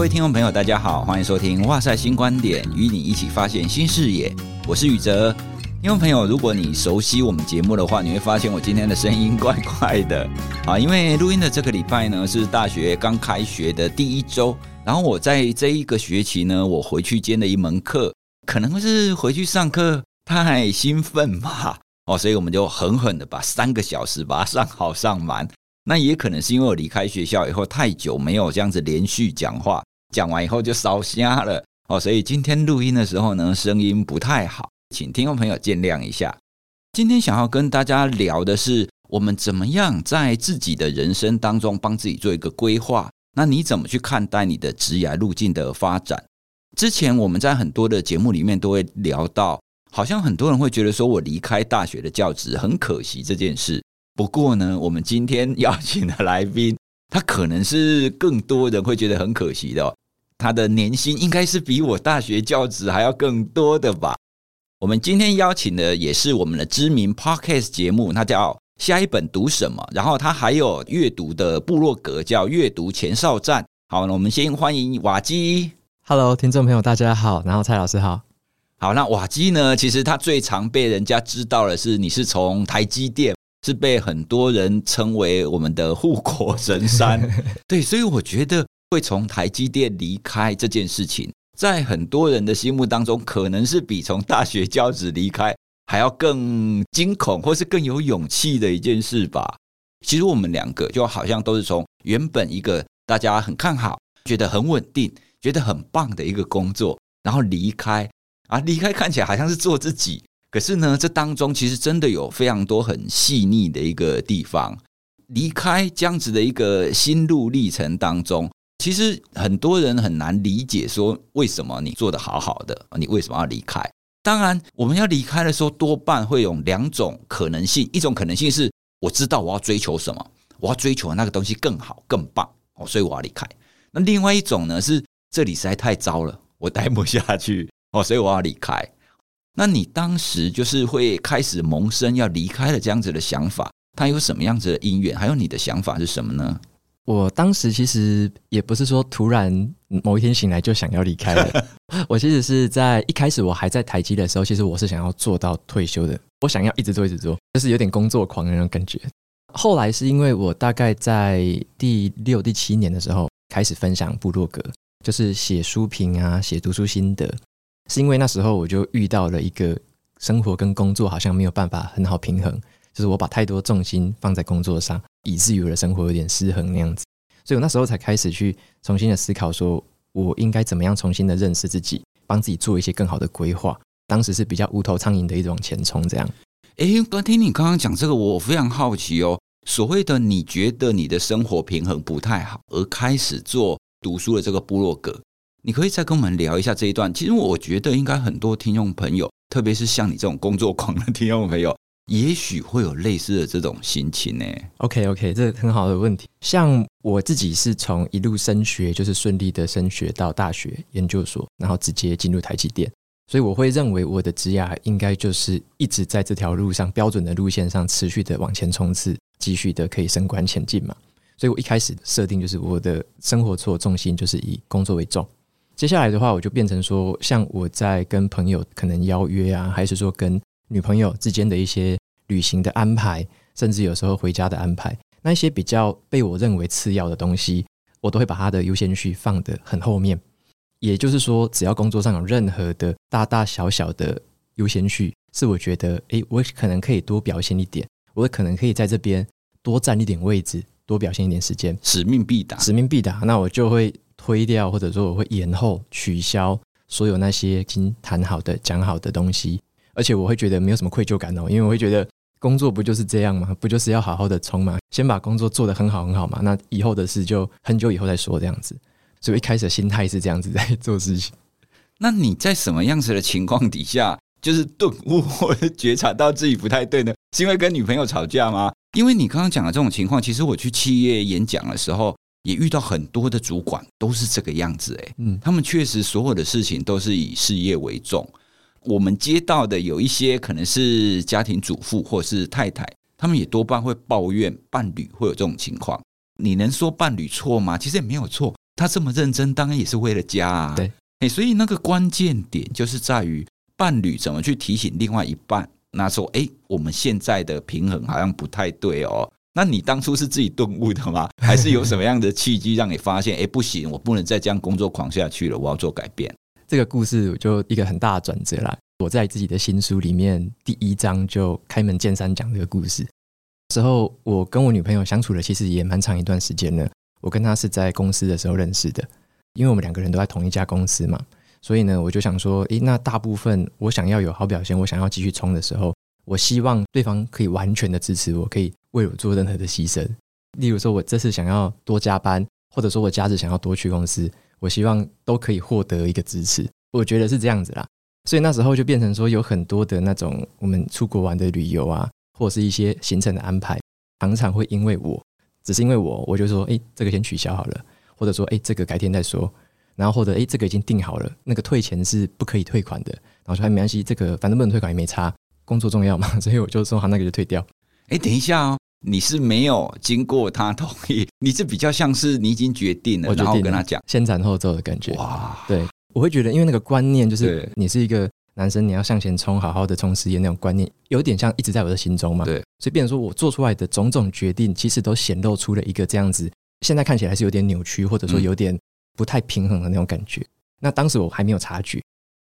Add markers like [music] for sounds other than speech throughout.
各位听众朋友，大家好，欢迎收听《哇塞新观点》，与你一起发现新视野。我是宇哲。听众朋友，如果你熟悉我们节目的话，你会发现我今天的声音怪怪的啊，因为录音的这个礼拜呢是大学刚开学的第一周，然后我在这一个学期呢，我回去兼了一门课，可能是回去上课太兴奋吧，哦，所以我们就狠狠的把三个小时把它上好上满。那也可能是因为我离开学校以后太久没有这样子连续讲话，讲完以后就烧瞎了哦，所以今天录音的时候呢，声音不太好。请听众朋友见谅一下。今天想要跟大家聊的是，我们怎么样在自己的人生当中帮自己做一个规划。那你怎么去看待你的职业路径的发展？之前我们在很多的节目里面都会聊到，好像很多人会觉得说我离开大学的教职很可惜这件事。不过呢，我们今天邀请的来宾，他可能是更多人会觉得很可惜的。他的年薪应该是比我大学教职还要更多的吧。我们今天邀请的也是我们的知名 Podcast 节目，它叫《下一本读什么》，然后它还有阅读的部落格叫“阅读前哨站”。好，那我们先欢迎瓦基。Hello，听众朋友，大家好。然后蔡老师好。好，那瓦基呢？其实他最常被人家知道的是，你是从台积电，是被很多人称为我们的护国神山。[laughs] 对，所以我觉得会从台积电离开这件事情。在很多人的心目当中，可能是比从大学教职离开还要更惊恐，或是更有勇气的一件事吧。其实我们两个就好像都是从原本一个大家很看好、觉得很稳定、觉得很棒的一个工作，然后离开啊，离开看起来好像是做自己，可是呢，这当中其实真的有非常多很细腻的一个地方。离开这样子的一个心路历程当中。其实很多人很难理解，说为什么你做得好好的，你为什么要离开？当然，我们要离开的时候，多半会有两种可能性。一种可能性是，我知道我要追求什么，我要追求那个东西更好、更棒，哦，所以我要离开。那另外一种呢，是这里实在太糟了，我待不下去，哦，所以我要离开。那你当时就是会开始萌生要离开的这样子的想法，它有什么样子的因缘？还有你的想法是什么呢？我当时其实也不是说突然某一天醒来就想要离开了，[laughs] 我其实是在一开始我还在台积的时候，其实我是想要做到退休的，我想要一直做一直做，就是有点工作狂的那种感觉。后来是因为我大概在第六、第七年的时候开始分享部落格，就是写书评啊，写读书心得，是因为那时候我就遇到了一个生活跟工作好像没有办法很好平衡。就是我把太多重心放在工作上，以至于我的生活有点失衡那样子，所以我那时候才开始去重新的思考，说我应该怎么样重新的认识自己，帮自己做一些更好的规划。当时是比较无头苍蝇的一种前冲，这样。诶，刚听你刚刚讲这个，我非常好奇哦。所谓的你觉得你的生活平衡不太好，而开始做读书的这个部落格，你可以再跟我们聊一下这一段。其实我觉得应该很多听众朋友，特别是像你这种工作狂的听众朋友。也许会有类似的这种心情呢。OK OK，这很好的问题。像我自己是从一路升学，就是顺利的升学到大学研究所，然后直接进入台积电，所以我会认为我的职涯应该就是一直在这条路上标准的路线上持续的往前冲刺，继续的可以升官前进嘛。所以我一开始设定就是我的生活所有重心就是以工作为重。接下来的话，我就变成说，像我在跟朋友可能邀约啊，还是说跟女朋友之间的一些旅行的安排，甚至有时候回家的安排，那一些比较被我认为次要的东西，我都会把它的优先序放得很后面。也就是说，只要工作上有任何的大大小小的优先序，是我觉得，诶，我可能可以多表现一点，我可能可以在这边多占一点位置，多表现一点时间，使命必达，使命必达，那我就会推掉，或者说我会延后取消所有那些已经谈好的、讲好的东西。而且我会觉得没有什么愧疚感哦，因为我会觉得工作不就是这样吗？不就是要好好的冲吗？先把工作做得很好很好嘛，那以后的事就很久以后再说这样子。所以一开始的心态是这样子在做事情。那你在什么样子的情况底下，就是顿悟或者觉察到自己不太对呢？是因为跟女朋友吵架吗？因为你刚刚讲的这种情况，其实我去企业演讲的时候，也遇到很多的主管都是这个样子诶，嗯，他们确实所有的事情都是以事业为重。我们接到的有一些可能是家庭主妇或是太太，他们也多半会抱怨伴侣会有这种情况。你能说伴侣错吗？其实也没有错，他这么认真，当然也是为了家啊。对，哎，所以那个关键点就是在于伴侣怎么去提醒另外一半，那说，哎，我们现在的平衡好像不太对哦。那你当初是自己顿悟的吗？还是有什么样的契机让你发现，哎，不行，我不能再这样工作狂下去了，我要做改变？这个故事就一个很大的转折啦。我在自己的新书里面第一章就开门见山讲这个故事。时候我跟我女朋友相处了，其实也蛮长一段时间了。我跟她是在公司的时候认识的，因为我们两个人都在同一家公司嘛，所以呢，我就想说，诶，那大部分我想要有好表现，我想要继续冲的时候，我希望对方可以完全的支持我，可以为我做任何的牺牲。例如说，我这次想要多加班，或者说我假日想要多去公司。我希望都可以获得一个支持，我觉得是这样子啦。所以那时候就变成说，有很多的那种我们出国玩的旅游啊，或者是一些行程的安排，常常会因为我，只是因为我，我就说，哎，这个先取消好了，或者说，哎，这个改天再说，然后或者，哎，这个已经订好了，那个退钱是不可以退款的，然后说还没关系，这个反正不能退款也没差，工作重要嘛，所以我就说好，那个就退掉。哎，等一下哦。你是没有经过他同意，你是比较像是你已经决定了，我决定了，然后跟他讲先斩后奏的感觉。哇，对，我会觉得，因为那个观念就是你是一个男生，你要向前冲，好好的冲事业那种观念，有点像一直在我的心中嘛。对，所以变成说我做出来的种种决定，其实都显露出了一个这样子，现在看起来是有点扭曲，或者说有点不太平衡的那种感觉。嗯、那当时我还没有察觉，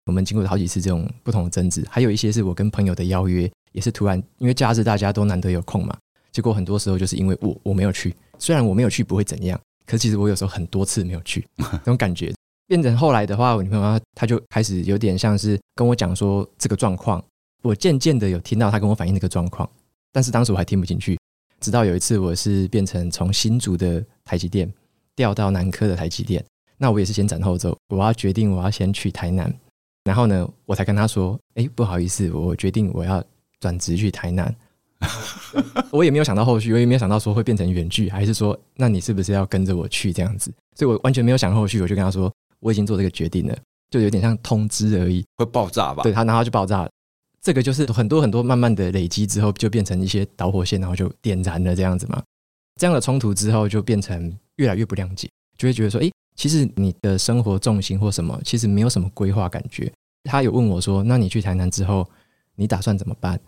我们经过了好几次这种不同的争执，还有一些是我跟朋友的邀约，也是突然因为假日大家都难得有空嘛。结果很多时候就是因为我我没有去，虽然我没有去不会怎样，可是其实我有时候很多次没有去，[laughs] 那种感觉。变成后来的话，我女朋友她就开始有点像是跟我讲说这个状况，我渐渐的有听到她跟我反映这个状况，但是当时我还听不进去，直到有一次我是变成从新竹的台积电调到南科的台积电，那我也是先斩后奏，我要决定我要先去台南，然后呢，我才跟她说，哎，不好意思，我决定我要转职去台南。我也没有想到后续，我也没有想到说会变成远距，还是说，那你是不是要跟着我去这样子？所以我完全没有想后续，我就跟他说，我已经做这个决定了，就有点像通知而已，会爆炸吧？对，他然后就爆炸了。这个就是很多很多慢慢的累积之后，就变成一些导火线，然后就点燃了这样子嘛。这样的冲突之后，就变成越来越不谅解，就会觉得说，诶，其实你的生活重心或什么，其实没有什么规划感觉。他有问我说，那你去台南之后，你打算怎么办？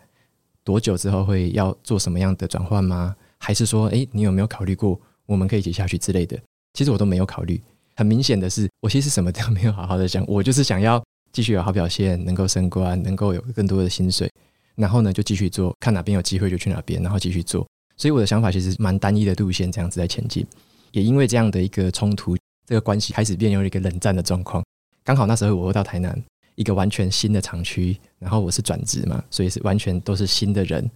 多久之后会要做什么样的转换吗？还是说，诶，你有没有考虑过我们可以一起下去之类的？其实我都没有考虑。很明显的是，我其实什么都没有好好的想，我就是想要继续有好表现，能够升官，能够有更多的薪水，然后呢就继续做，看哪边有机会就去哪边，然后继续做。所以我的想法其实蛮单一的路线，这样子在前进。也因为这样的一个冲突，这个关系开始变有一个冷战的状况。刚好那时候我又到台南。一个完全新的厂区，然后我是转职嘛，所以是完全都是新的人，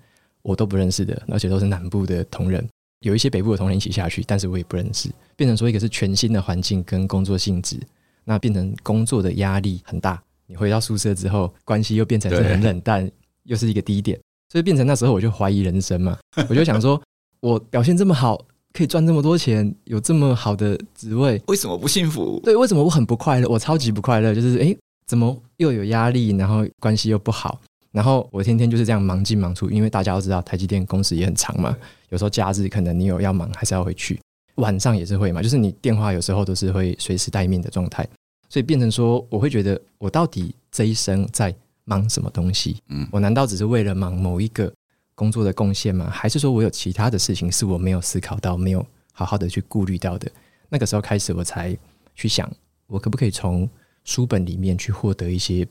我都不认识的，而且都是南部的同仁，有一些北部的同仁一起下去，但是我也不认识，变成说一个是全新的环境跟工作性质，那变成工作的压力很大。你回到宿舍之后，关系又变成是很冷淡，又是一个低点，所以变成那时候我就怀疑人生嘛，[laughs] 我就想说，我表现这么好，可以赚这么多钱，有这么好的职位，为什么不幸福？对，为什么我很不快乐？我超级不快乐，就是诶。怎么又有压力，然后关系又不好，然后我天天就是这样忙进忙出，因为大家都知道台积电工时也很长嘛，有时候假日可能你有要忙，还是要回去，晚上也是会嘛，就是你电话有时候都是会随时待命的状态，所以变成说，我会觉得我到底这一生在忙什么东西？嗯，我难道只是为了忙某一个工作的贡献吗？还是说我有其他的事情是我没有思考到，没有好好的去顾虑到的？那个时候开始，我才去想，我可不可以从书本里面去获得一些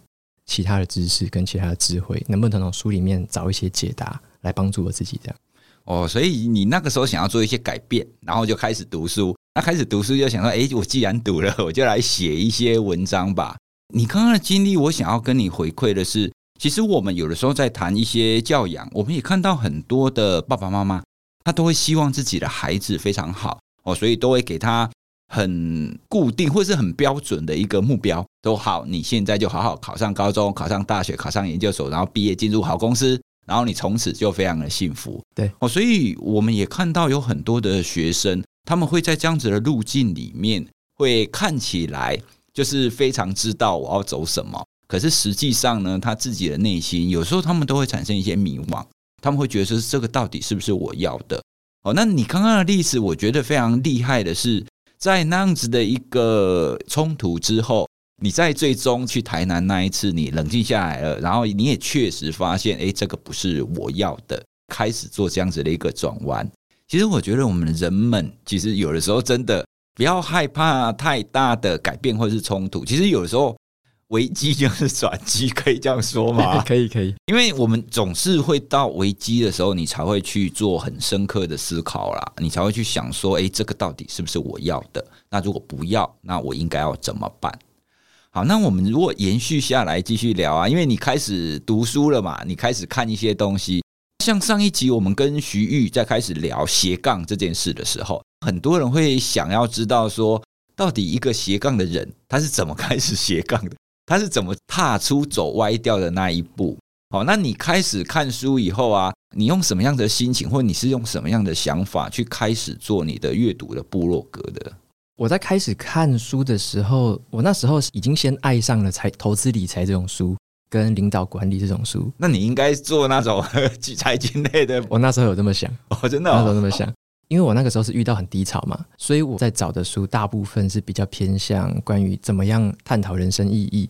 其他的知识跟其他的智慧，能不能从书里面找一些解答来帮助我自己？这样哦，所以你那个时候想要做一些改变，然后就开始读书。那开始读书就想说，哎，我既然读了，我就来写一些文章吧。你刚刚的经历，我想要跟你回馈的是，其实我们有的时候在谈一些教养，我们也看到很多的爸爸妈妈，他都会希望自己的孩子非常好哦，所以都会给他。很固定或是很标准的一个目标都好，你现在就好好考上高中，考上大学，考上研究所，然后毕业进入好公司，然后你从此就非常的幸福。对哦，所以我们也看到有很多的学生，他们会在这样子的路径里面，会看起来就是非常知道我要走什么，可是实际上呢，他自己的内心有时候他们都会产生一些迷惘，他们会觉得说这个到底是不是我要的？哦，那你刚刚的例子，我觉得非常厉害的是。在那样子的一个冲突之后，你在最终去台南那一次，你冷静下来了，然后你也确实发现，哎，这个不是我要的，开始做这样子的一个转弯。其实我觉得我们人们其实有的时候真的不要害怕太大的改变或是冲突，其实有的时候。危机就是转机，可以这样说吗？[laughs] 可以，可以。因为我们总是会到危机的时候，你才会去做很深刻的思考啦，你才会去想说，诶，这个到底是不是我要的？那如果不要，那我应该要怎么办？好，那我们如果延续下来继续聊啊，因为你开始读书了嘛，你开始看一些东西。像上一集我们跟徐玉在开始聊斜杠这件事的时候，很多人会想要知道说，到底一个斜杠的人他是怎么开始斜杠的？他是怎么踏出走歪掉的那一步？好，那你开始看书以后啊，你用什么样的心情，或你是用什么样的想法去开始做你的阅读的部落格的？我在开始看书的时候，我那时候已经先爱上了财投资理财这种书，跟领导管理这种书。那你应该做那种 [laughs] 财经类的。我那时候有这么想，[laughs] 哦，真的、哦，那时候这么想。因为我那个时候是遇到很低潮嘛，所以我在找的书大部分是比较偏向关于怎么样探讨人生意义，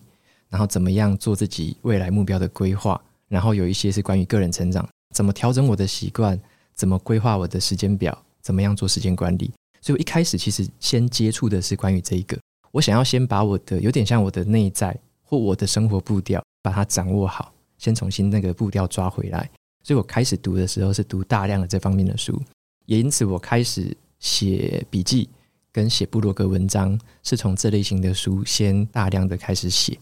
然后怎么样做自己未来目标的规划，然后有一些是关于个人成长，怎么调整我的习惯，怎么规划我的时间表，怎么样做时间管理。所以我一开始其实先接触的是关于这一个，我想要先把我的有点像我的内在或我的生活步调把它掌握好，先重新那个步调抓回来。所以我开始读的时候是读大量的这方面的书。也因此，我开始写笔记跟写部落格文章，是从这类型的书先大量的开始写。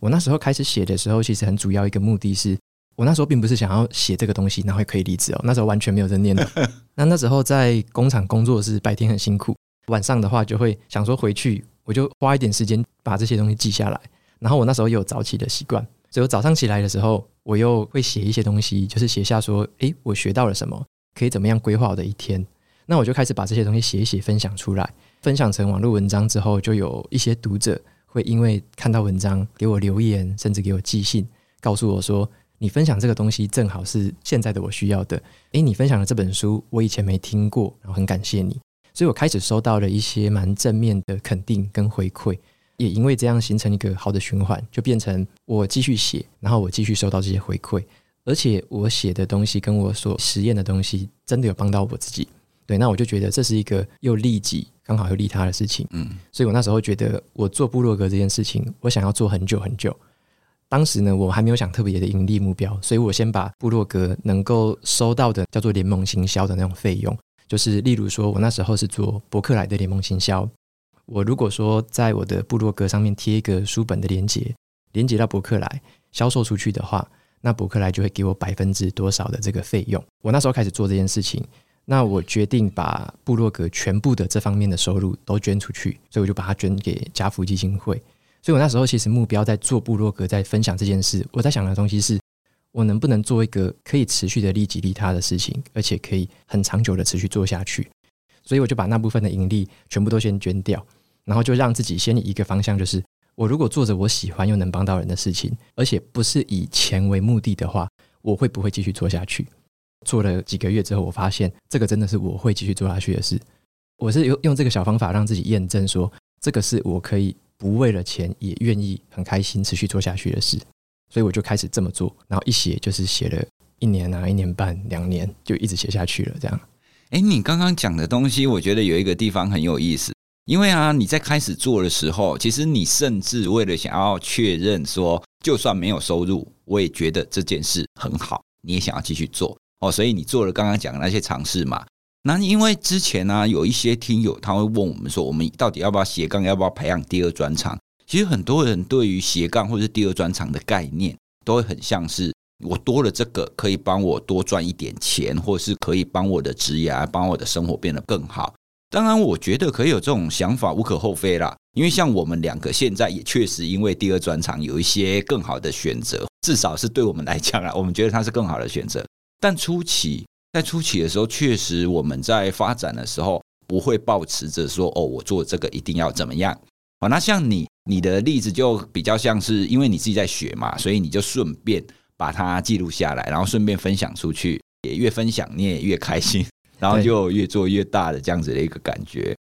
我那时候开始写的时候，其实很主要一个目的是，我那时候并不是想要写这个东西，然后可以离职哦。那时候完全没有这念头。[laughs] 那那时候在工厂工作是白天很辛苦，晚上的话就会想说回去，我就花一点时间把这些东西记下来。然后我那时候也有早起的习惯，所以我早上起来的时候，我又会写一些东西，就是写下说，诶，我学到了什么。可以怎么样规划我的一天？那我就开始把这些东西写一写，分享出来，分享成网络文章之后，就有一些读者会因为看到文章给我留言，甚至给我寄信，告诉我说：“你分享这个东西正好是现在的我需要的。”诶，你分享的这本书我以前没听过，然后很感谢你。所以我开始收到了一些蛮正面的肯定跟回馈，也因为这样形成一个好的循环，就变成我继续写，然后我继续收到这些回馈。而且我写的东西跟我所实验的东西真的有帮到我自己，对，那我就觉得这是一个又利己刚好又利他的事情，嗯，所以我那时候觉得我做部落格这件事情，我想要做很久很久。当时呢，我还没有想特别的盈利目标，所以我先把部落格能够收到的叫做联盟行销的那种费用，就是例如说我那时候是做博客来的联盟行销，我如果说在我的部落格上面贴一个书本的链接，连接到博客来销售出去的话。那博客来就会给我百分之多少的这个费用。我那时候开始做这件事情，那我决定把部落格全部的这方面的收入都捐出去，所以我就把它捐给家福基金会。所以我那时候其实目标在做部落格，在分享这件事，我在想的东西是，我能不能做一个可以持续的利己利他的事情，而且可以很长久的持续做下去。所以我就把那部分的盈利全部都先捐掉，然后就让自己先以一个方向就是。我如果做着我喜欢又能帮到人的事情，而且不是以钱为目的的话，我会不会继续做下去？做了几个月之后，我发现这个真的是我会继续做下去的事。我是用用这个小方法让自己验证说，这个是我可以不为了钱也愿意很开心持续做下去的事。所以我就开始这么做，然后一写就是写了一年啊，一年半、两年，就一直写下去了。这样。诶，你刚刚讲的东西，我觉得有一个地方很有意思。因为啊，你在开始做的时候，其实你甚至为了想要确认说，就算没有收入，我也觉得这件事很好，你也想要继续做哦，所以你做了刚刚讲的那些尝试嘛。那因为之前呢，有一些听友他会问我们说，我们到底要不要斜杠，要不要培养第二专长？其实很多人对于斜杠或者是第二专长的概念，都会很像是我多了这个可以帮我多赚一点钱，或是可以帮我的职业，帮我的生活变得更好。当然，我觉得可以有这种想法，无可厚非啦。因为像我们两个现在也确实因为第二专长有一些更好的选择，至少是对我们来讲啊，我们觉得它是更好的选择。但初期在初期的时候，确实我们在发展的时候不会抱持着说哦，我做这个一定要怎么样。好，那像你你的例子就比较像是因为你自己在学嘛，所以你就顺便把它记录下来，然后顺便分享出去，也越分享你也越开心。[laughs] 然后就越做越大的这样子的一个感觉。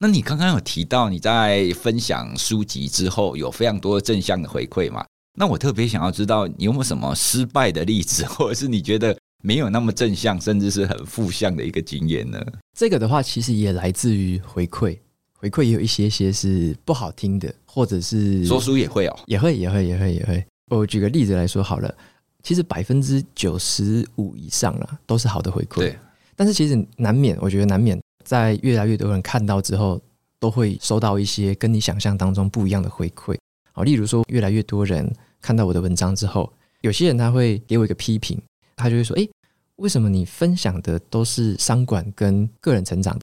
那你刚刚有提到你在分享书籍之后有非常多的正向的回馈嘛？那我特别想要知道你有没有什么失败的例子，[laughs] 或者是你觉得没有那么正向，甚至是很负向的一个经验呢？这个的话，其实也来自于回馈，回馈也有一些些是不好听的，或者是说书也会哦，也会，也会，也会，也会。我举个例子来说好了，其实百分之九十五以上啦都是好的回馈，对。但是其实难免，我觉得难免在越来越多人看到之后，都会收到一些跟你想象当中不一样的回馈。好，例如说，越来越多人看到我的文章之后，有些人他会给我一个批评，他就会说：“诶，为什么你分享的都是商管跟个人成长？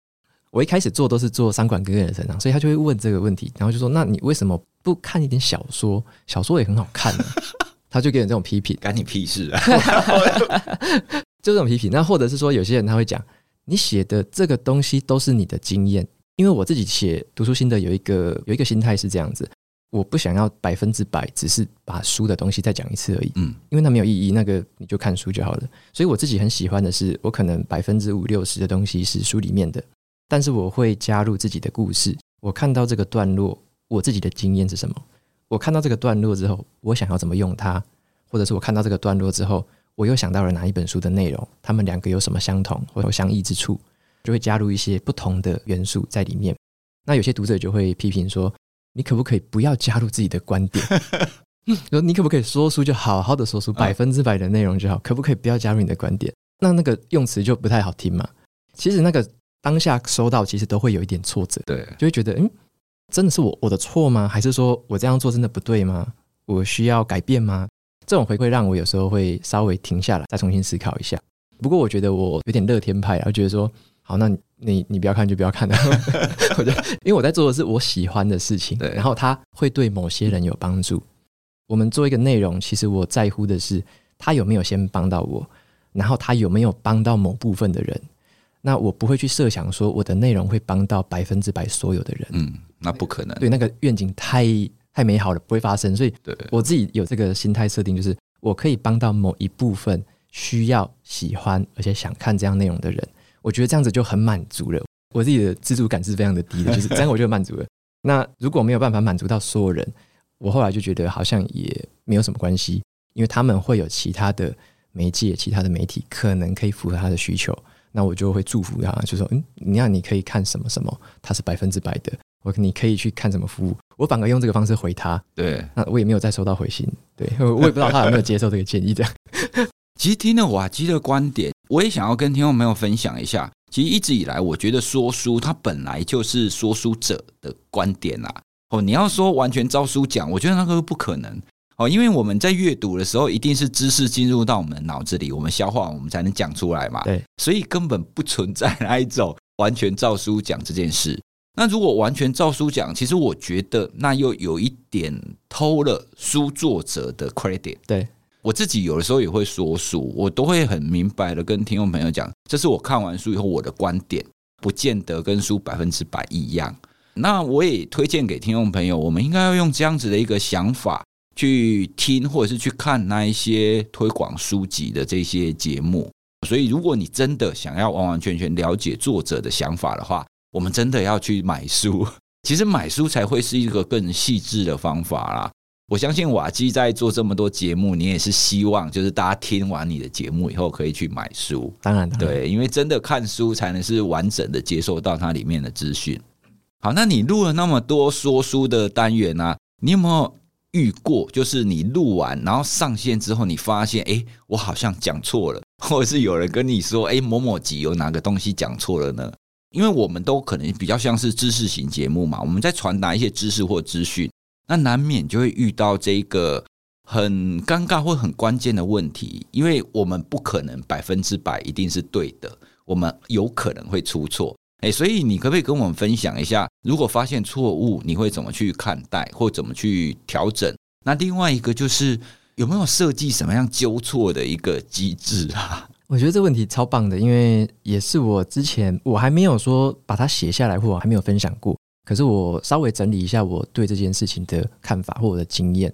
我一开始做都是做商管跟个人成长，所以他就会问这个问题，然后就说：那你为什么不看一点小说？小说也很好看呢。[laughs] ”他就给你这种批评，干你屁事啊！[laughs] 就这种批评。那或者是说，有些人他会讲，你写的这个东西都是你的经验，因为我自己写读书心得有一个有一个心态是这样子。我不想要百分之百，只是把书的东西再讲一次而已。嗯，因为那没有意义。那个你就看书就好了。所以我自己很喜欢的是，我可能百分之五六十的东西是书里面的，但是我会加入自己的故事。我看到这个段落，我自己的经验是什么？我看到这个段落之后，我想要怎么用它？或者是我看到这个段落之后，我又想到了哪一本书的内容？他们两个有什么相同或有相异之处？就会加入一些不同的元素在里面。那有些读者就会批评说。你可不可以不要加入自己的观点？[laughs] 说你可不可以说出就好好的说书，百分之百的内容就好，可不可以不要加入你的观点？那那个用词就不太好听嘛。其实那个当下收到，其实都会有一点挫折，对，就会觉得，嗯，真的是我我的错吗？还是说我这样做真的不对吗？我需要改变吗？这种回馈让我有时候会稍微停下来，再重新思考一下。不过我觉得我有点乐天派，然后觉得说。好，那你你你不要看就不要看了。[laughs] 我觉得，因为我在做的是我喜欢的事情，然后它会对某些人有帮助。我们做一个内容，其实我在乎的是他有没有先帮到我，然后他有没有帮到某部分的人。那我不会去设想说我的内容会帮到百分之百所有的人。嗯，那不可能。对，那个愿景太太美好了，不会发生。所以，对我自己有这个心态设定，就是我可以帮到某一部分需要、喜欢而且想看这样内容的人。我觉得这样子就很满足了，我自己的自主感是非常的低的，就是 [laughs] 这样我就满足了。那如果没有办法满足到所有人，我后来就觉得好像也没有什么关系，因为他们会有其他的媒介、其他的媒体可能可以符合他的需求，那我就会祝福他，就说嗯，你看你可以看什么什么，他是百分之百的，我你可以去看什么服务，我反而用这个方式回他，对，那我也没有再收到回信，对，我也不知道他有没有接受这个建议，这样。其实听了瓦基的观点，我也想要跟听众朋友分享一下。其实一直以来，我觉得说书它本来就是说书者的观点啦。哦，你要说完全照书讲，我觉得那个不可能。哦，因为我们在阅读的时候，一定是知识进入到我们脑子里，我们消化，我们才能讲出来嘛。对，所以根本不存在那一种完全照书讲这件事。那如果完全照书讲，其实我觉得那又有一点偷了书作者的 credit。对。我自己有的时候也会说书，我都会很明白的跟听众朋友讲，这是我看完书以后我的观点，不见得跟书百分之百一样。那我也推荐给听众朋友，我们应该要用这样子的一个想法去听或者是去看那一些推广书籍的这些节目。所以，如果你真的想要完完全全了解作者的想法的话，我们真的要去买书。其实买书才会是一个更细致的方法啦。我相信瓦基在做这么多节目，你也是希望就是大家听完你的节目以后可以去买书。当然，对，因为真的看书才能是完整的接受到它里面的资讯。好，那你录了那么多说书的单元啊，你有没有遇过？就是你录完然后上线之后，你发现哎，我好像讲错了，[laughs] 或者是有人跟你说哎，某某集有哪个东西讲错了呢？因为我们都可能比较像是知识型节目嘛，我们在传达一些知识或资讯。那难免就会遇到这一个很尴尬或很关键的问题，因为我们不可能百分之百一定是对的，我们有可能会出错。哎，所以你可不可以跟我们分享一下，如果发现错误，你会怎么去看待或怎么去调整？那另外一个就是有没有设计什么样纠错的一个机制啊？我觉得这问题超棒的，因为也是我之前我还没有说把它写下来，或我还没有分享过。可是我稍微整理一下我对这件事情的看法或我的经验，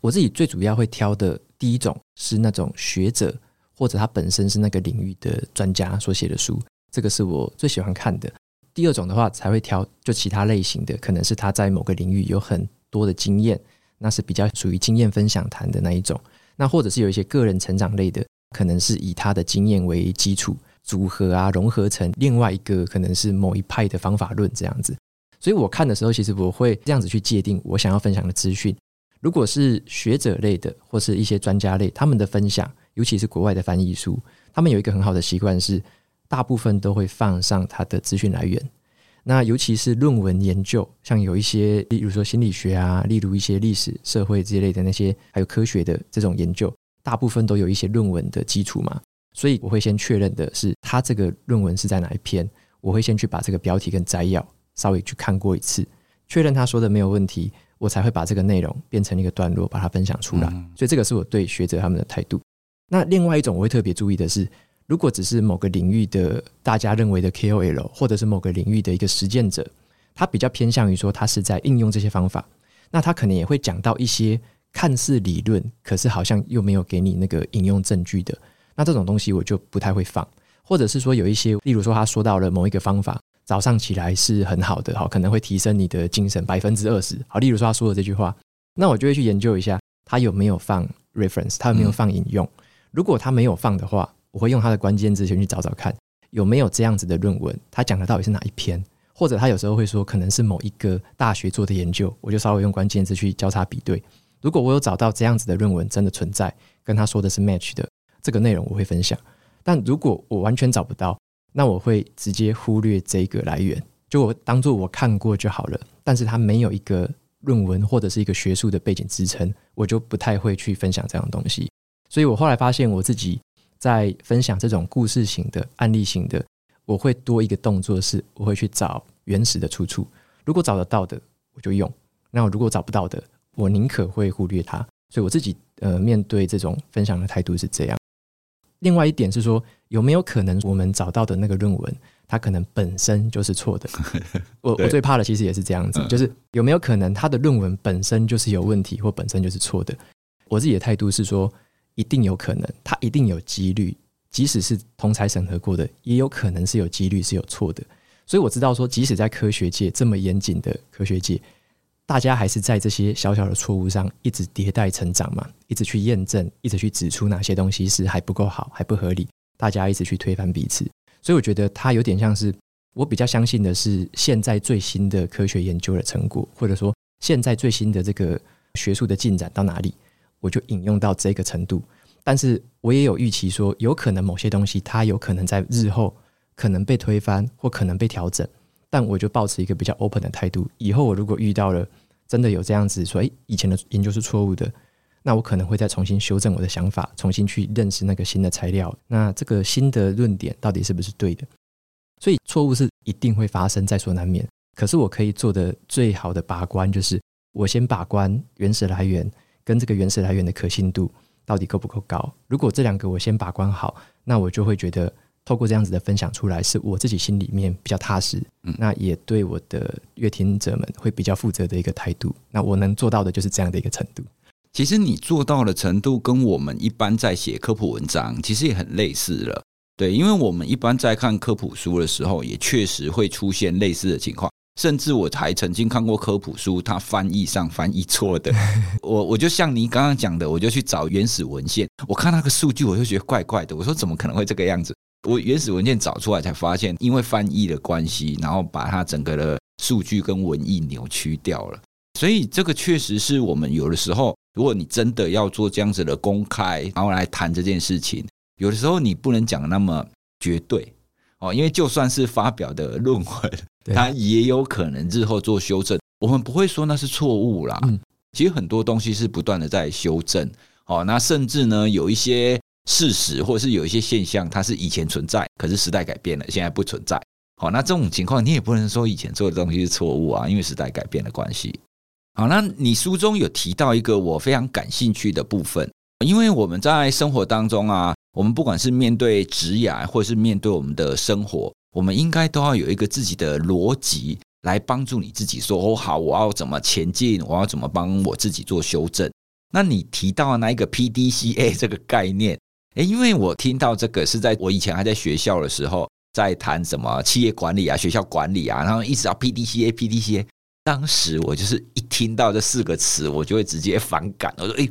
我自己最主要会挑的第一种是那种学者或者他本身是那个领域的专家所写的书，这个是我最喜欢看的。第二种的话才会挑就其他类型的，可能是他在某个领域有很多的经验，那是比较属于经验分享谈的那一种。那或者是有一些个人成长类的，可能是以他的经验为基础，组合啊融合成另外一个可能是某一派的方法论这样子。所以我看的时候，其实我会这样子去界定我想要分享的资讯。如果是学者类的，或是一些专家类，他们的分享，尤其是国外的翻译书，他们有一个很好的习惯是，大部分都会放上他的资讯来源。那尤其是论文研究，像有一些，例如说心理学啊，例如一些历史、社会之类的那些，还有科学的这种研究，大部分都有一些论文的基础嘛。所以我会先确认的是，他这个论文是在哪一篇，我会先去把这个标题跟摘要。稍微去看过一次，确认他说的没有问题，我才会把这个内容变成一个段落，把它分享出来。所以这个是我对学者他们的态度。那另外一种我会特别注意的是，如果只是某个领域的大家认为的 KOL，或者是某个领域的一个实践者，他比较偏向于说他是在应用这些方法，那他可能也会讲到一些看似理论，可是好像又没有给你那个引用证据的，那这种东西我就不太会放。或者是说有一些，例如说他说到了某一个方法。早上起来是很好的，好，可能会提升你的精神百分之二十。好，例如说他说的这句话，那我就会去研究一下他有没有放 reference，他有没有放引用。如果他没有放的话，我会用他的关键字先去找找看有没有这样子的论文，他讲的到底是哪一篇，或者他有时候会说可能是某一个大学做的研究，我就稍微用关键字去交叉比对。如果我有找到这样子的论文真的存在，跟他说的是 match 的这个内容，我会分享。但如果我完全找不到，那我会直接忽略这个来源，就我当做我看过就好了。但是它没有一个论文或者是一个学术的背景支撑，我就不太会去分享这样东西。所以我后来发现，我自己在分享这种故事型的、案例型的，我会多一个动作是，我会去找原始的出处。如果找得到的，我就用；那如果找不到的，我宁可会忽略它。所以我自己呃，面对这种分享的态度是这样。另外一点是说，有没有可能我们找到的那个论文，它可能本身就是错的？我我最怕的其实也是这样子，就是有没有可能他的论文本身就是有问题，或本身就是错的？我自己的态度是说，一定有可能，它一定有几率，即使是同才审核过的，也有可能是有几率是有错的。所以我知道说，即使在科学界这么严谨的科学界。大家还是在这些小小的错误上一直迭代成长嘛，一直去验证，一直去指出哪些东西是还不够好，还不合理。大家一直去推翻彼此，所以我觉得它有点像是我比较相信的是现在最新的科学研究的成果，或者说现在最新的这个学术的进展到哪里，我就引用到这个程度。但是我也有预期说，有可能某些东西它有可能在日后可能被推翻，或可能被调整。但我就抱持一个比较 open 的态度，以后我如果遇到了真的有这样子说，诶，以前的研究是错误的，那我可能会再重新修正我的想法，重新去认识那个新的材料，那这个新的论点到底是不是对的？所以错误是一定会发生，在所难免。可是我可以做的最好的把关，就是我先把关原始来源跟这个原始来源的可信度到底够不够高。如果这两个我先把关好，那我就会觉得。透过这样子的分享出来，是我自己心里面比较踏实，嗯，那也对我的阅听者们会比较负责的一个态度。那我能做到的就是这样的一个程度。其实你做到的程度，跟我们一般在写科普文章，其实也很类似了。对，因为我们一般在看科普书的时候，也确实会出现类似的情况。甚至我还曾经看过科普书，它翻译上翻译错的。[laughs] 我我就像你刚刚讲的，我就去找原始文献，我看那个数据，我就觉得怪怪的。我说怎么可能会这个样子？我原始文件找出来才发现，因为翻译的关系，然后把它整个的数据跟文艺扭曲掉了。所以这个确实是我们有的时候，如果你真的要做这样子的公开，然后来谈这件事情，有的时候你不能讲那么绝对哦，因为就算是发表的论文，它也有可能日后做修正。我们不会说那是错误啦，其实很多东西是不断的在修正。哦，那甚至呢，有一些。事实，或者是有一些现象，它是以前存在，可是时代改变了，现在不存在。好，那这种情况，你也不能说以前做的东西是错误啊，因为时代改变的关系。好，那你书中有提到一个我非常感兴趣的部分，因为我们在生活当中啊，我们不管是面对职涯，或者是面对我们的生活，我们应该都要有一个自己的逻辑来帮助你自己说，哦，好，我要怎么前进，我要怎么帮我自己做修正。那你提到那一个 PDCA 这个概念。诶，因为我听到这个是在我以前还在学校的时候，在谈什么企业管理啊、学校管理啊，然后一直到 PDCA、PDCA。当时我就是一听到这四个词，我就会直接反感。我说：“哎，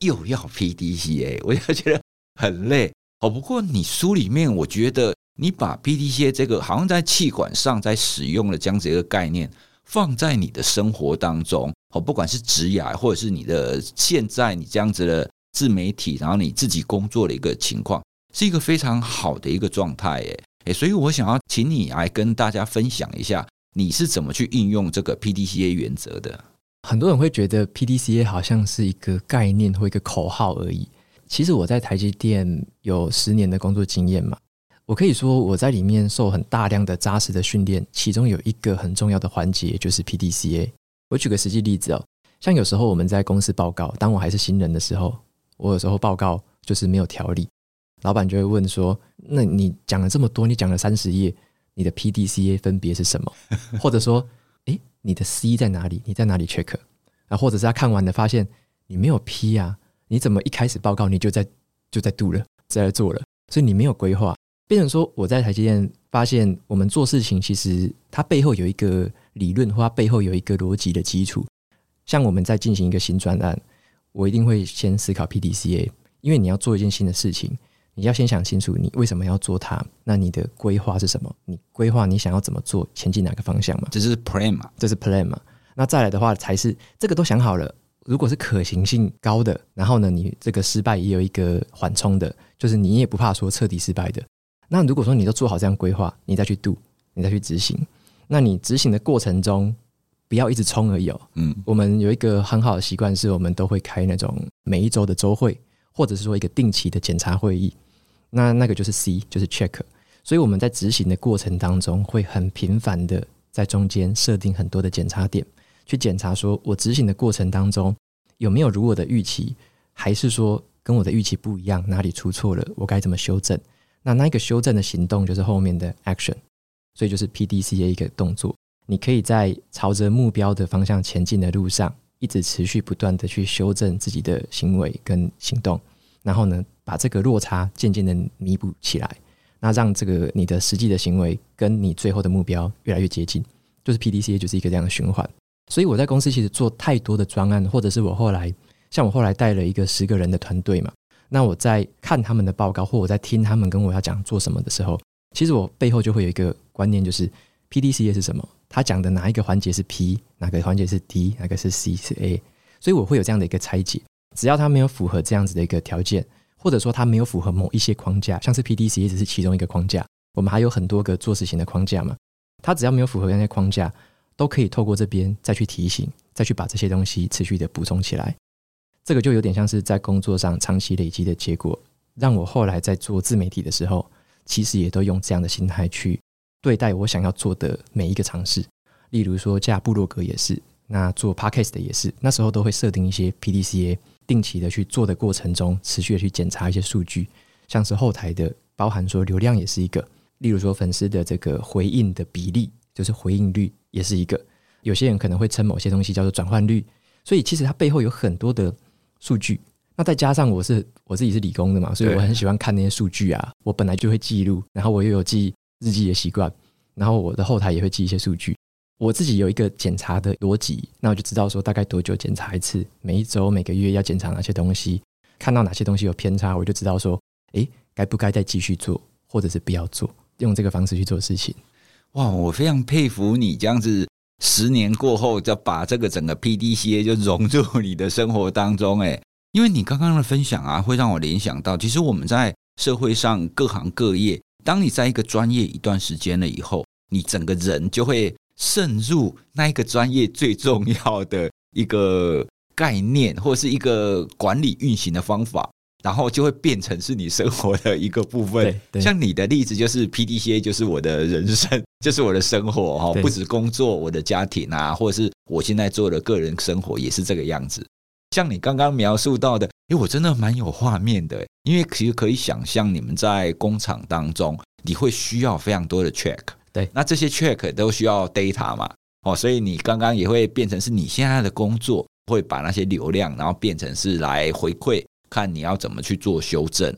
又要 PDCA，[laughs] 我就觉得很累。”哦，不过你书里面，我觉得你把 PDCA 这个好像在气管上在使用了这样子一个概念，放在你的生活当中，哦，不管是职涯或者是你的现在你这样子的自媒体，然后你自己工作的一个情况，是一个非常好的一个状态，诶，诶，所以我想要请你来跟大家分享一下。你是怎么去应用这个 PDCA 原则的？很多人会觉得 PDCA 好像是一个概念或一个口号而已。其实我在台积电有十年的工作经验嘛，我可以说我在里面受很大量的扎实的训练，其中有一个很重要的环节就是 PDCA。我举个实际例子哦，像有时候我们在公司报告，当我还是新人的时候，我有时候报告就是没有条理，老板就会问说：“那你讲了这么多，你讲了三十页。”你的 PDCA 分别是什么？[laughs] 或者说，诶，你的 C 在哪里？你在哪里 check？啊，或者是他看完了发现你没有 P 啊？你怎么一开始报告你就在就在 do 了，在做了？所以你没有规划。变成说我在台积电发现，我们做事情其实它背后有一个理论，或它背后有一个逻辑的基础。像我们在进行一个新专案，我一定会先思考 PDCA，因为你要做一件新的事情。你要先想清楚，你为什么要做它？那你的规划是什么？你规划你想要怎么做，前进哪个方向嘛？这是 plan 嘛？这是 plan 嘛？那再来的话，才是这个都想好了。如果是可行性高的，然后呢，你这个失败也有一个缓冲的，就是你也不怕说彻底失败的。那如果说你都做好这样规划，你再去 do，你再去执行，那你执行的过程中不要一直冲而已哦。嗯，我们有一个很好的习惯，是我们都会开那种每一周的周会。或者是说一个定期的检查会议，那那个就是 C，就是 check。所以我们在执行的过程当中，会很频繁的在中间设定很多的检查点，去检查说我执行的过程当中有没有如我的预期，还是说跟我的预期不一样，哪里出错了，我该怎么修正？那那个修正的行动就是后面的 action，所以就是 PDCA 一个动作。你可以在朝着目标的方向前进的路上。一直持续不断的去修正自己的行为跟行动，然后呢，把这个落差渐渐的弥补起来，那让这个你的实际的行为跟你最后的目标越来越接近，就是 PDCA 就是一个这样的循环。所以我在公司其实做太多的专案，或者是我后来像我后来带了一个十个人的团队嘛，那我在看他们的报告，或我在听他们跟我要讲做什么的时候，其实我背后就会有一个观念，就是 PDCA 是什么。他讲的哪一个环节是 P，哪个环节是 D，哪个是 C 是 A，所以我会有这样的一个拆解。只要他没有符合这样子的一个条件，或者说他没有符合某一些框架，像是 PDC 只是其中一个框架，我们还有很多个做事情的框架嘛。他只要没有符合那些框架，都可以透过这边再去提醒，再去把这些东西持续的补充起来。这个就有点像是在工作上长期累积的结果，让我后来在做自媒体的时候，其实也都用这样的心态去。对待我想要做的每一个尝试，例如说架部落格也是，那做 podcast 的也是，那时候都会设定一些 PDCA，定期的去做的过程中，持续的去检查一些数据，像是后台的，包含说流量也是一个，例如说粉丝的这个回应的比例，就是回应率也是一个，有些人可能会称某些东西叫做转换率，所以其实它背后有很多的数据，那再加上我是我自己是理工的嘛，所以我很喜欢看那些数据啊，我本来就会记录，然后我又有记。日记的习惯，然后我的后台也会记一些数据。我自己有一个检查的逻辑，那我就知道说大概多久检查一次，每一周、每个月要检查哪些东西，看到哪些东西有偏差，我就知道说，诶，该不该再继续做，或者是不要做，用这个方式去做事情。哇，我非常佩服你这样子，十年过后就把这个整个 PDCA 就融入你的生活当中。诶，因为你刚刚的分享啊，会让我联想到，其实我们在社会上各行各业。当你在一个专业一段时间了以后，你整个人就会渗入那一个专业最重要的一个概念，或是一个管理运行的方法，然后就会变成是你生活的一个部分。像你的例子就是 PDCA，就是我的人生，就是我的生活哈，不止工作，我的家庭啊，或者是我现在做的个人生活也是这个样子。像你刚刚描述到的，因为我真的蛮有画面的，因为其实可以想象你们在工厂当中，你会需要非常多的 check，对，那这些 check 都需要 data 嘛，哦，所以你刚刚也会变成是你现在的工作，会把那些流量，然后变成是来回馈，看你要怎么去做修正。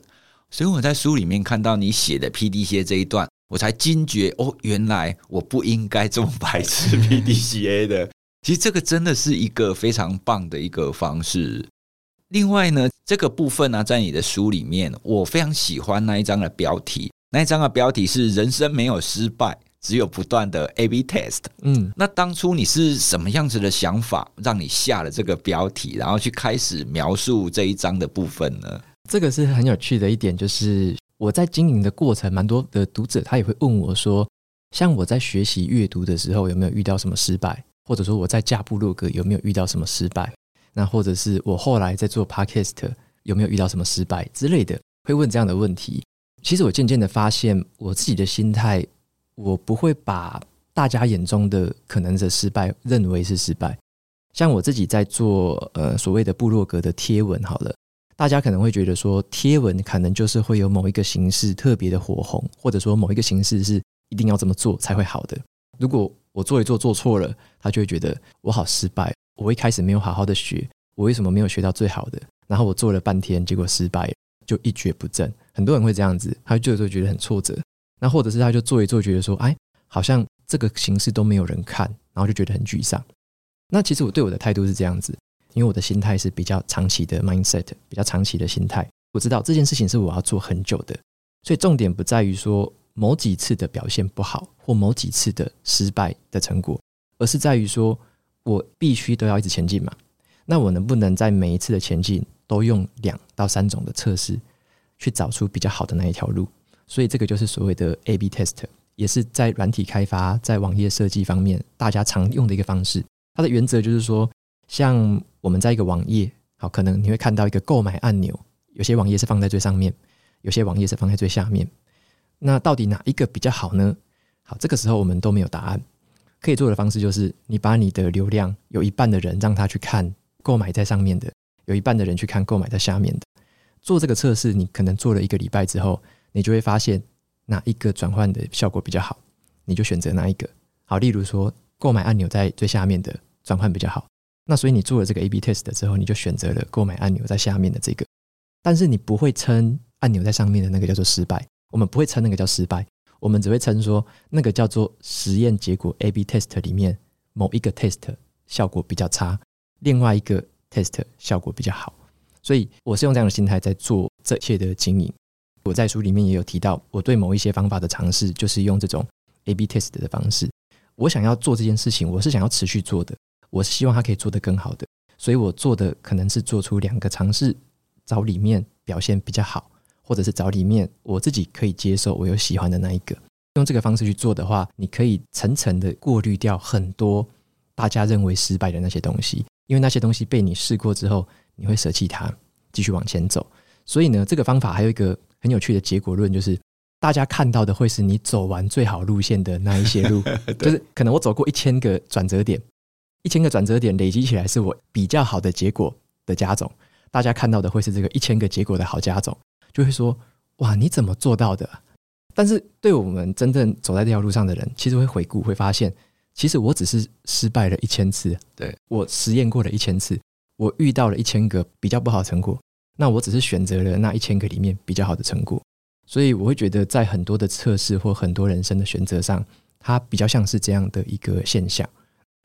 所以我在书里面看到你写的 PDCA 这一段，我才惊觉哦，原来我不应该这么排斥 PDCA 的。其实这个真的是一个非常棒的一个方式。另外呢，这个部分呢、啊，在你的书里面，我非常喜欢那一章的标题。那一章的标题是“人生没有失败，只有不断的 A/B test”。嗯，那当初你是什么样子的想法，让你下了这个标题，然后去开始描述这一章的部分呢？这个是很有趣的一点，就是我在经营的过程，蛮多的读者他也会问我说，像我在学习阅读的时候，有没有遇到什么失败？或者说我在架部落格有没有遇到什么失败？那或者是我后来在做 Podcast 有没有遇到什么失败之类的？会问这样的问题。其实我渐渐的发现，我自己的心态，我不会把大家眼中的可能的失败认为是失败。像我自己在做呃所谓的部落格的贴文，好了，大家可能会觉得说贴文可能就是会有某一个形式特别的火红，或者说某一个形式是一定要这么做才会好的。如果我做一做做错了，他就会觉得我好失败。我一开始没有好好的学，我为什么没有学到最好的？然后我做了半天，结果失败，就一蹶不振。很多人会这样子，他就就觉得很挫折。那或者是他就做一做，觉得说，哎，好像这个形式都没有人看，然后就觉得很沮丧。那其实我对我的态度是这样子，因为我的心态是比较长期的 mindset，比较长期的心态。我知道这件事情是我要做很久的，所以重点不在于说。某几次的表现不好，或某几次的失败的成果，而是在于说，我必须都要一直前进嘛。那我能不能在每一次的前进都用两到三种的测试，去找出比较好的那一条路？所以这个就是所谓的 A/B test，也是在软体开发、在网页设计方面大家常用的一个方式。它的原则就是说，像我们在一个网页，好，可能你会看到一个购买按钮，有些网页是放在最上面，有些网页是放在最下面。那到底哪一个比较好呢？好，这个时候我们都没有答案。可以做的方式就是，你把你的流量有一半的人让他去看购买在上面的，有一半的人去看购买在下面的。做这个测试，你可能做了一个礼拜之后，你就会发现哪一个转换的效果比较好，你就选择哪一个。好，例如说购买按钮在最下面的转换比较好，那所以你做了这个 A/B test 之后，你就选择了购买按钮在下面的这个。但是你不会称按钮在上面的那个叫做失败。我们不会称那个叫失败，我们只会称说那个叫做实验结果 A/B test 里面某一个 test 效果比较差，另外一个 test 效果比较好。所以我是用这样的心态在做这切的经营。我在书里面也有提到，我对某一些方法的尝试，就是用这种 A/B test 的方式。我想要做这件事情，我是想要持续做的，我是希望它可以做得更好的。所以我做的可能是做出两个尝试，找里面表现比较好。或者是找里面我自己可以接受、我有喜欢的那一个，用这个方式去做的话，你可以层层的过滤掉很多大家认为失败的那些东西，因为那些东西被你试过之后，你会舍弃它，继续往前走。所以呢，这个方法还有一个很有趣的结果论，就是大家看到的会是你走完最好路线的那一些路，[laughs] 就是可能我走过一千个转折点，一千个转折点累积起来是我比较好的结果的加总，大家看到的会是这个一千个结果的好加总。就会说哇，你怎么做到的？但是对我们真正走在这条路上的人，其实会回顾，会发现，其实我只是失败了一千次。对，我实验过了一千次，我遇到了一千个比较不好的成果，那我只是选择了那一千个里面比较好的成果。所以我会觉得，在很多的测试或很多人生的选择上，它比较像是这样的一个现象，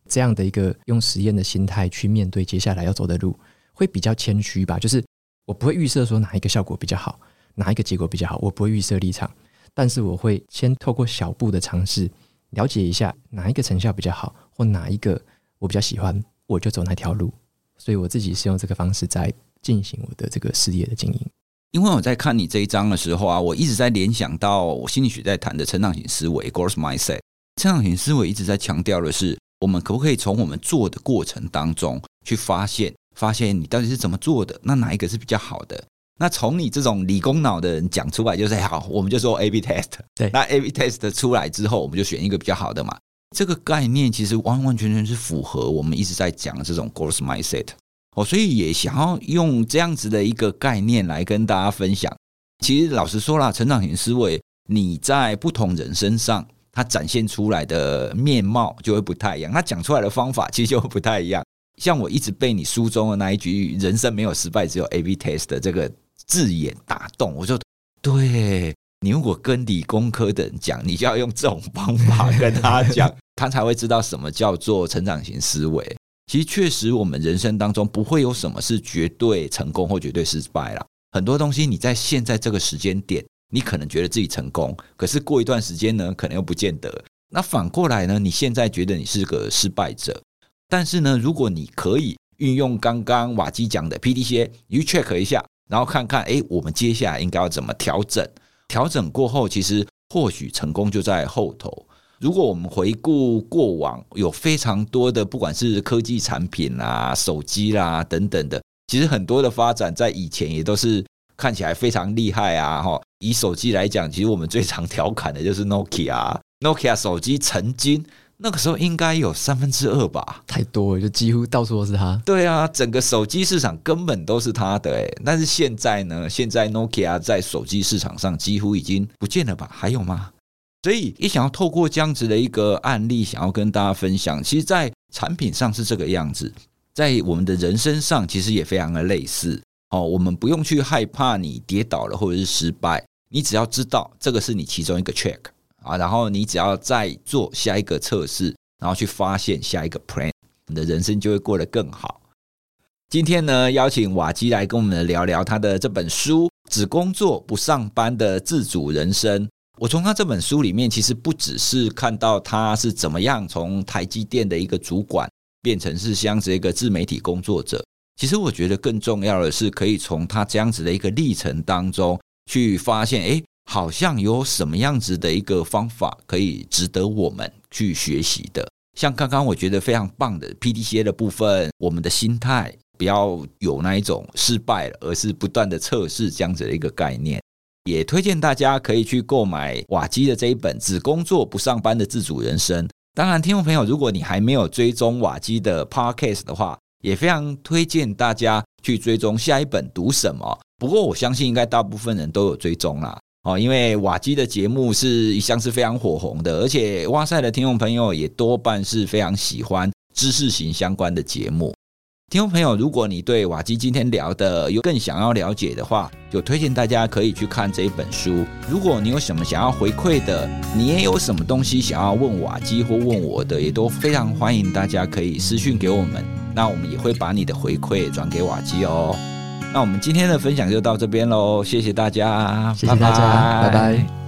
这样的一个用实验的心态去面对接下来要走的路，会比较谦虚吧，就是。我不会预设说哪一个效果比较好，哪一个结果比较好，我不会预设立场，但是我会先透过小步的尝试，了解一下哪一个成效比较好，或哪一个我比较喜欢，我就走那条路。所以我自己是用这个方式在进行我的这个事业的经营。因为我在看你这一章的时候啊，我一直在联想到我心理学在谈的成长型思维 （growth mindset）。成长型思维一直在强调的是，我们可不可以从我们做的过程当中去发现。发现你到底是怎么做的？那哪一个是比较好的？那从你这种理工脑的人讲出来就是好，我们就说 A/B test。对，那 A/B test 出来之后，我们就选一个比较好的嘛。这个概念其实完完全全是符合我们一直在讲的这种 growth mindset。哦，所以也想要用这样子的一个概念来跟大家分享。其实老实说啦，成长型思维你在不同人身上，它展现出来的面貌就会不太一样，它讲出来的方法其实就会不太一样。像我一直被你书中的那一句“人生没有失败，只有 A/B test” 的这个字眼打动，我就对你如果跟理工科的人讲，你就要用这种方法跟他讲，[laughs] 他才会知道什么叫做成长型思维。其实确实，我们人生当中不会有什么是绝对成功或绝对失败啦。很多东西你在现在这个时间点，你可能觉得自己成功，可是过一段时间呢，可能又不见得。那反过来呢，你现在觉得你是个失败者，但是呢，如果你可以运用刚刚瓦基讲的 PDCA，你去 check 一下，然后看看，哎，我们接下来应该要怎么调整？调整过后，其实或许成功就在后头。如果我们回顾过往，有非常多的不管是科技产品啦、手机啦等等的，其实很多的发展在以前也都是看起来非常厉害啊！哈，以手机来讲，其实我们最常调侃的就是 Nokia。Nokia 手机曾经那个时候应该有三分之二吧，太多了，就几乎到处都是它。对啊，整个手机市场根本都是它的诶。但是现在呢？现在 Nokia 在手机市场上几乎已经不见了吧？还有吗？所以也想要透过这样子的一个案例，想要跟大家分享。其实，在产品上是这个样子，在我们的人生上其实也非常的类似。哦，我们不用去害怕你跌倒了或者是失败，你只要知道这个是你其中一个 check。啊，然后你只要再做下一个测试，然后去发现下一个 plan，你的人生就会过得更好。今天呢，邀请瓦基来跟我们聊聊他的这本书《只工作不上班的自主人生》。我从他这本书里面，其实不只是看到他是怎么样从台积电的一个主管变成是像这个自媒体工作者，其实我觉得更重要的是，可以从他这样子的一个历程当中去发现，哎。好像有什么样子的一个方法可以值得我们去学习的，像刚刚我觉得非常棒的 PDCA 的部分，我们的心态不要有那一种失败了，而是不断的测试这样子的一个概念。也推荐大家可以去购买瓦基的这一本《只工作不上班的自主人生》。当然，听众朋友，如果你还没有追踪瓦基的 Podcast 的话，也非常推荐大家去追踪下一本读什么。不过，我相信应该大部分人都有追踪啦。哦，因为瓦基的节目是一向是非常火红的，而且哇塞的听众朋友也多半是非常喜欢知识型相关的节目。听众朋友，如果你对瓦基今天聊的有更想要了解的话，就推荐大家可以去看这一本书。如果你有什么想要回馈的，你也有什么东西想要问瓦基或问我的，也都非常欢迎大家可以私讯给我们，那我们也会把你的回馈转给瓦基哦。那我们今天的分享就到这边喽，谢谢大家，谢谢大家，拜拜。拜拜。